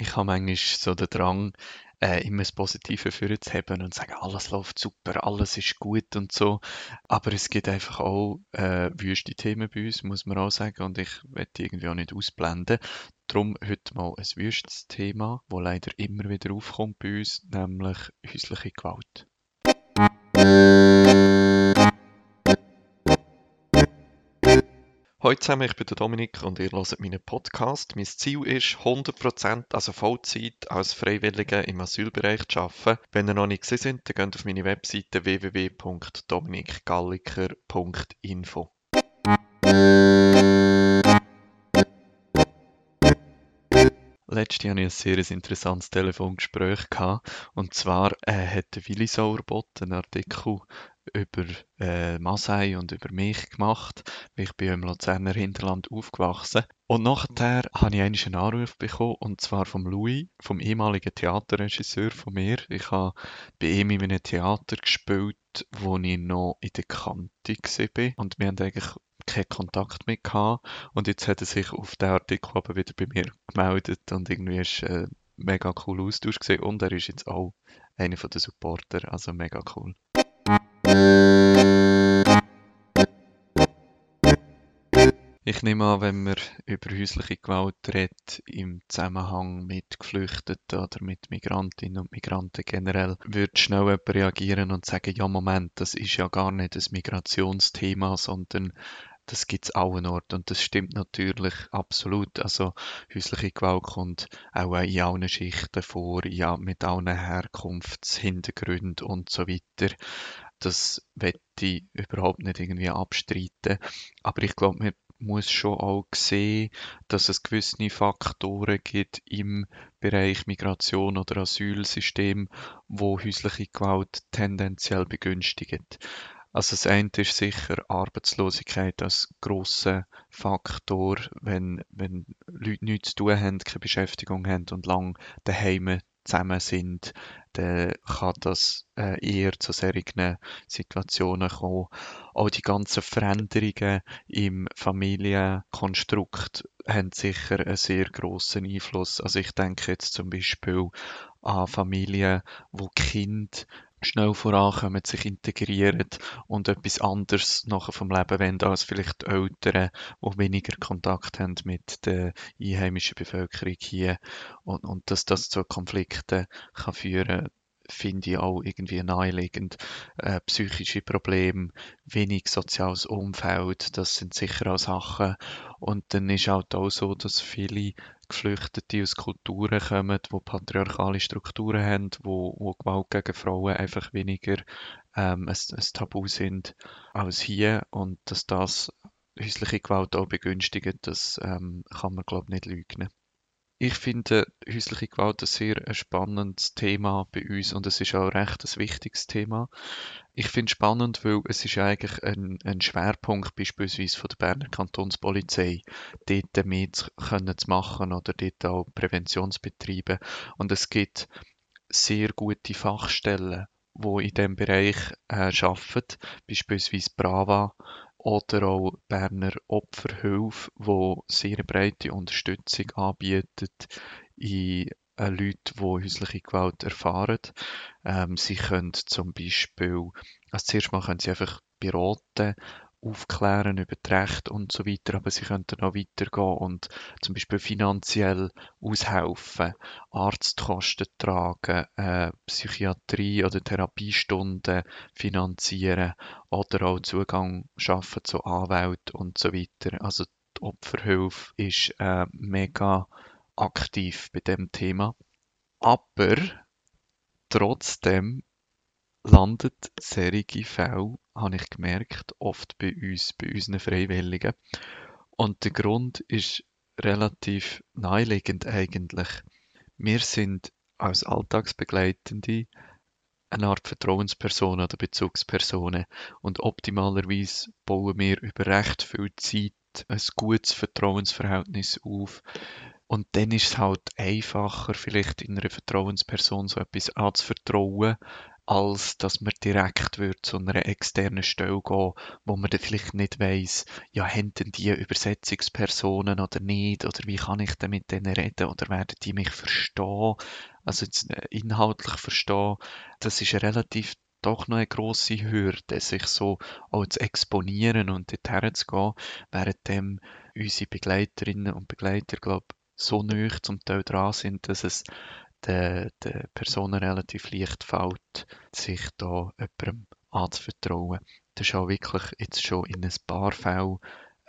Ich habe manchmal so den Drang, äh, immer das Positive und zu sagen, alles läuft super, alles ist gut und so. Aber es gibt einfach auch äh, wüste Themen bei uns, muss man auch sagen, und ich werde die irgendwie auch nicht ausblenden. Darum heute mal ein wüstes Thema, das leider immer wieder aufkommt bei uns, nämlich häusliche Gewalt. Hallo zusammen, ich bin der Dominik und ihr hört meinen Podcast. Mein Ziel ist, 100%, also Vollzeit, als Freiwilliger im Asylbereich zu arbeiten. Wenn ihr noch nicht gesehen seid, dann geht auf meine Webseite www.dominikgalliker.info. Letztes hatte ich ein sehr interessantes Telefongespräch. Gehabt. Und zwar äh, hat der Willi Sauerbott einen Artikel über äh, Masai und über mich gemacht. Ich bin im Luzerner Hinterland aufgewachsen. Und nachher habe ich einen Anruf bekommen, und zwar vom Louis, vom ehemaligen Theaterregisseur von mir. Ich habe bei ihm in einem Theater gespielt, wo ich noch in der Kante war. Und wir haben eigentlich keinen Kontakt mehr gehabt. Und jetzt hat er sich auf den Artikel aber wieder bei mir gemeldet und irgendwie ist äh, mega cool Austausch gesehen. Und er ist jetzt auch einer der Supporter, also mega cool. Ich nehme an, wenn man über häusliche Gewalt redet, im Zusammenhang mit Geflüchteten oder mit Migrantinnen und Migranten generell, würde schnell jemand reagieren und sagen, ja Moment, das ist ja gar nicht ein Migrationsthema, sondern das gibt es auch Ort und das stimmt natürlich absolut. Also häusliche Gewalt kommt auch in allen Schichten vor, ja, mit allen Herkunftshintergründen und so weiter. Das wette ich überhaupt nicht irgendwie abstreiten. Aber ich glaube, man muss schon auch sehen, dass es gewisse Faktoren gibt im Bereich Migration oder Asylsystem, wo häusliche Gewalt tendenziell begünstigt. Also das eine ist sicher Arbeitslosigkeit als grosser Faktor, wenn, wenn Leute nichts zu tun haben, keine Beschäftigung haben und lang daheim zusammen sind, dann kann das äh, eher zu solchen Situationen kommen. Auch die ganzen Veränderungen im Familienkonstrukt haben sicher einen sehr grossen Einfluss. Also ich denke jetzt zum Beispiel an Familien, wo Kind schnell vorankommen, sich integrieren und etwas anderes nachher vom Leben wollen, als vielleicht die Eltern, die weniger Kontakt haben mit der einheimischen Bevölkerung hier. Und, und dass das zu Konflikten kann führen finde ich auch irgendwie naheliegend. Äh, psychische Probleme, wenig soziales Umfeld, das sind sicher auch Sachen. Und dann ist halt auch so, dass viele Geflüchtete aus Kulturen kommen, die patriarchale Strukturen haben, wo, wo Gewalt gegen Frauen einfach weniger ähm, ein, ein Tabu sind als hier und dass das häusliche Gewalt auch begünstigt, das ähm, kann man glaube ich nicht leugnen. Ich finde häusliche Gewalt ein sehr spannendes Thema bei uns und es ist auch recht ein wichtiges Thema. Ich finde es spannend, weil es ist eigentlich ein, ein Schwerpunkt beispielsweise von der Berner Kantonspolizei, dort mehr zu, machen oder dort auch Prävention zu betreiben. Und es gibt sehr gute Fachstellen, die in diesem Bereich äh, arbeiten, beispielsweise Brava oder auch Berner Opferhilfe, wo sehr breite Unterstützung anbietet in äh, Leute, die häusliche Gewalt erfahren. Ähm, sie können zum Beispiel, als zuerst mal können sie einfach beraten aufklären über die Rechte und so weiter, aber sie könnten auch weitergehen und zum Beispiel finanziell aushelfen, Arztkosten tragen, äh, Psychiatrie- oder Therapiestunden finanzieren oder auch Zugang schaffen zu Anwälten und so weiter. Also die Opferhilfe ist äh, mega aktiv bei dem Thema. Aber trotzdem landet solche Fälle, habe ich gemerkt, oft bei uns, bei unseren Freiwilligen. Und der Grund ist relativ naheliegend eigentlich. Wir sind als Alltagsbegleitende eine Art Vertrauensperson oder Bezugspersonen und optimalerweise bauen wir über recht viel Zeit ein gutes Vertrauensverhältnis auf. Und dann ist es halt einfacher, vielleicht in einer Vertrauensperson so etwas anzuvertrauen, als dass man direkt wird zu einer externen Stelle gehen, wo man dann vielleicht nicht weiss, ja, haben denn die Übersetzungspersonen oder nicht, oder wie kann ich denn mit denen reden, oder werden die mich verstehen, also äh, inhaltlich verstehen, das ist relativ doch noch eine grosse Hürde, sich so auch zu exponieren und dorthin zu gehen, während unsere Begleiterinnen und Begleiter, glaube so nah zum Teil dran sind, dass es den, den Personen relativ leicht fällt, sich da jemandem anzuvertrauen. Das ist auch wirklich jetzt schon in ein paar Fällen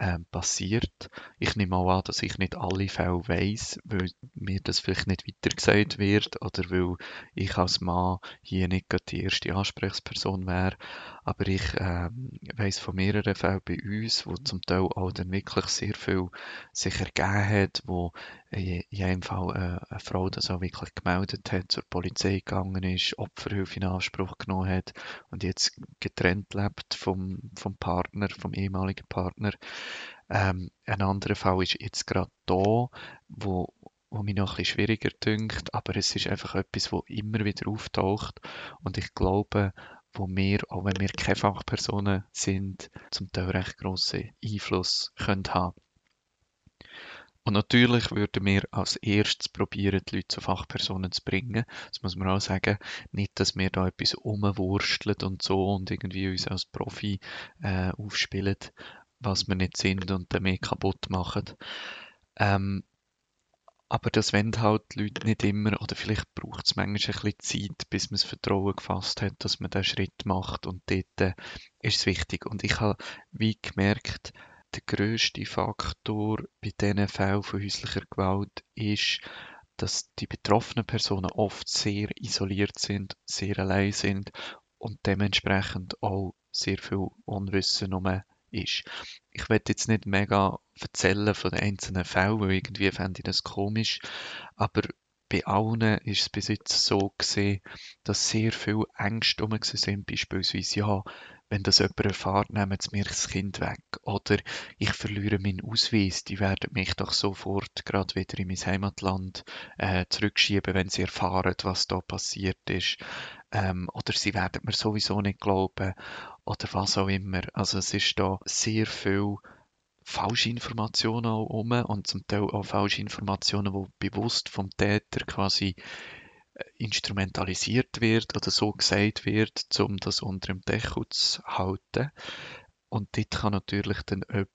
ähm, passiert. Ich nehme auch an, dass ich nicht alle Fälle weiß, weil mir das vielleicht nicht weitergesagt wird oder weil ich als Mann hier nicht die erste Ansprechperson wäre. Aber ich ähm, weiß von mehreren Fällen bei uns, wo zum Teil auch dann wirklich sehr viel sich ergeben hat, wo in jedem Fall äh, eine Frau das auch wirklich gemeldet hat, zur Polizei gegangen ist, Opferhilfe in Anspruch genommen hat und jetzt getrennt lebt vom, vom Partner, vom ehemaligen Partner. Ähm, ein anderer Fall ist jetzt gerade da, wo, wo mich noch bisschen schwieriger dünkt, aber es ist einfach etwas, wo immer wieder auftaucht und ich glaube, wo wir, auch wenn wir keine Fachpersonen sind, zum Teil recht grossen Einfluss können haben. Und natürlich würden wir als erstes probieren, die Leute zu Fachpersonen zu bringen. Das muss man auch sagen. Nicht, dass wir da etwas umwursteln und so und irgendwie uns als Profi äh, aufspielen, was wir nicht sind und mehr kaputt machen. Ähm, aber das wollen halt die Leute nicht immer, oder vielleicht braucht es manchmal ein bisschen Zeit, bis man das Vertrauen gefasst hat, dass man diesen Schritt macht und dort äh, ist es wichtig. Und ich habe wie gemerkt, der grösste Faktor bei diesen Fällen von häuslicher Gewalt ist, dass die betroffenen Personen oft sehr isoliert sind, sehr allein sind und dementsprechend auch sehr viel Unwissen um ist. Ich werde jetzt nicht mega erzählen von den einzelnen Fällen, weil irgendwie fände ich das komisch, aber bei allen ist es bis jetzt so gesehen, dass sehr viel Ängste um sind, beispielsweise, ja, wenn das jemand erfährt, nehmen sie mir das Kind weg. Oder ich verliere meinen Ausweis, die werden mich doch sofort gerade wieder in mein Heimatland äh, zurückschieben, wenn sie erfahren, was da passiert ist. Ähm, oder sie werden mir sowieso nicht glauben. Oder was auch immer. Also es ist da sehr viel falsche Informationen auch um und zum Teil auch falsche Informationen, die bewusst vom Täter quasi instrumentalisiert wird oder so gesagt wird, um das unter dem Deckel zu halten. Und dort kann natürlich dann jemand,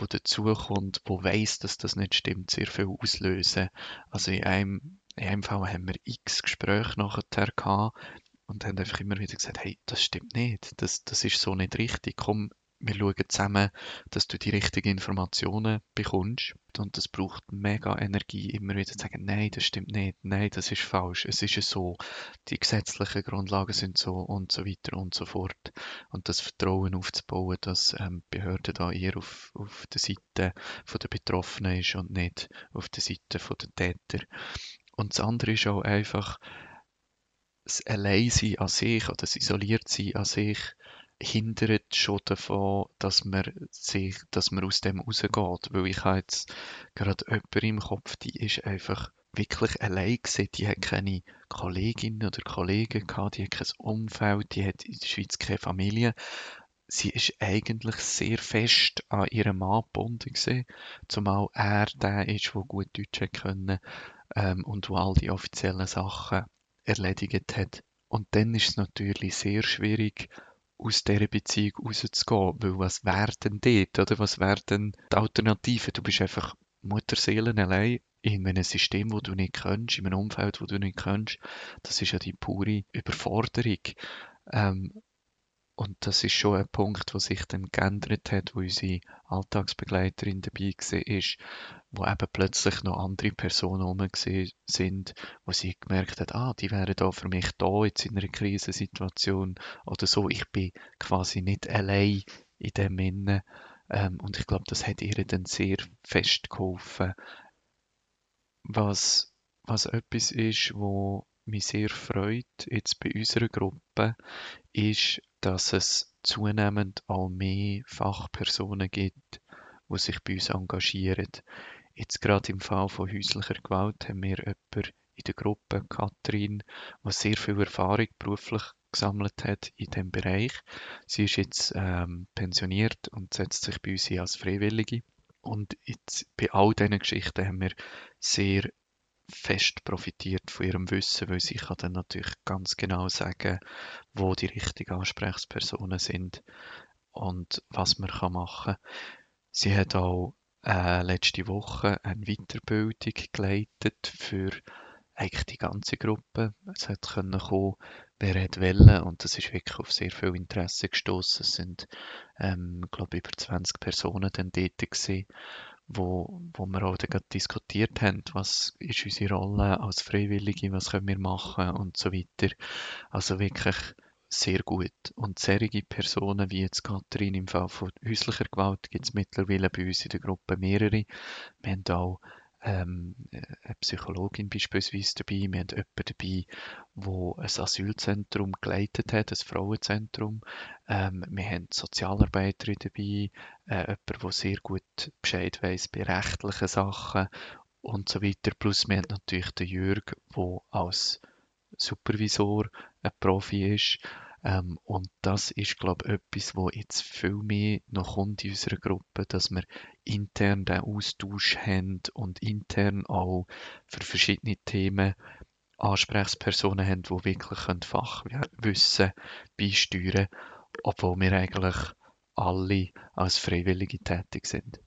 der dazukommt, der weiss, dass das nicht stimmt, sehr viel auslösen. Also in einem, in einem Fall haben wir x Gespräche nachher gehabt und haben einfach immer wieder gesagt, hey, das stimmt nicht, das, das ist so nicht richtig, komm, wir schauen zusammen, dass du die richtigen Informationen bekommst. Und das braucht mega Energie, immer wieder zu sagen, nein, das stimmt nicht, nein, das ist falsch, es ist so, die gesetzlichen Grundlagen sind so und so weiter und so fort. Und das Vertrauen aufzubauen, dass ähm, Behörden da eher auf, auf der Seite der Betroffenen ist und nicht auf der Seite der Täter. Und das andere ist auch einfach, das Alleinsein an sich oder das Isoliertsein an sich hindert schon davon, dass man sich, dass man aus dem rausgeht. Weil ich habe jetzt gerade jemanden im Kopf, die ist einfach wirklich allein gewesen. Die hat keine Kolleginnen oder Kollegen gehabt, die hat kein Umfeld, die hat in der Schweiz keine Familie. Sie ist eigentlich sehr fest an ihrem Mann gebunden gewesen, zumal er der ist, der gut Deutsch können ähm, und wo all die offiziellen Sachen erledigt hat. Und dann ist es natürlich sehr schwierig, aus dieser Beziehung rauszugehen. Weil was wäre denn dort, oder? Was wäre denn die Alternative? Du bist einfach Mutterseelen allein in einem System, wo du nicht kennst, in einem Umfeld, wo du nicht kennst. Das ist ja die pure Überforderung. Ähm, und das ist schon ein Punkt, der sich dann geändert hat, wo unsere Alltagsbegleiterin dabei war, wo eben plötzlich noch andere Personen herum sind, wo sie gemerkt hat, ah, die wären da für mich da jetzt in einer Krisensituation oder so. Ich bin quasi nicht allein in dem Innen. Ähm, und ich glaube, das hat ihr dann sehr fest geholfen. Was, was etwas ist, wo mich sehr freut, jetzt bei unserer Gruppe, ist, dass es zunehmend auch mehr Fachpersonen gibt, die sich bei uns engagieren. Jetzt gerade im Fall von häuslicher Gewalt haben wir jemanden in der Gruppe, Katrin, die sehr viel Erfahrung beruflich gesammelt hat in dem Bereich. Sie ist jetzt ähm, pensioniert und setzt sich bei uns ein als Freiwillige. Und jetzt, bei all diesen Geschichten haben wir sehr fest profitiert von ihrem Wissen, weil sie kann dann natürlich ganz genau sagen, wo die richtigen Ansprechpersonen sind und was man machen kann. Sie hat auch äh, letzte Woche eine Weiterbildung geleitet für eigentlich die ganze Gruppe. Es hat können kommen, wer hat wollen und das ist wirklich auf sehr viel Interesse gestoßen. Es sind, ähm, glaube über 20 Personen dann dort gewesen, wo, wo wir auch dann diskutiert haben, was ist unsere Rolle als Freiwillige, was können wir machen und so weiter. Also wirklich sehr gut. Und solche Personen wie jetzt Katrin im Fall von häuslicher Gewalt gibt es mittlerweile bei uns in der Gruppe mehrere. Wir haben auch ähm, eine Psychologin beispielsweise dabei, wir haben jemanden dabei, wo ein Asylzentrum geleitet hat, ein Frauenzentrum. Ähm, wir haben Sozialarbeiterin dabei, äh, jemand, der sehr gut Bescheid weiss bei rechtlichen Sachen und so weiter. Plus wir haben natürlich den Jürg, der als Supervisor ein Profi ist. Ähm, und das ist, glaube ich, etwas, wo jetzt viel mehr noch kommt in unserer Gruppe, dass wir intern den Austausch haben und intern auch für verschiedene Themen Ansprechpersonen haben, die wirklich Fachwissen beisteuern können, obwohl wir eigentlich alle als Freiwillige tätig sind.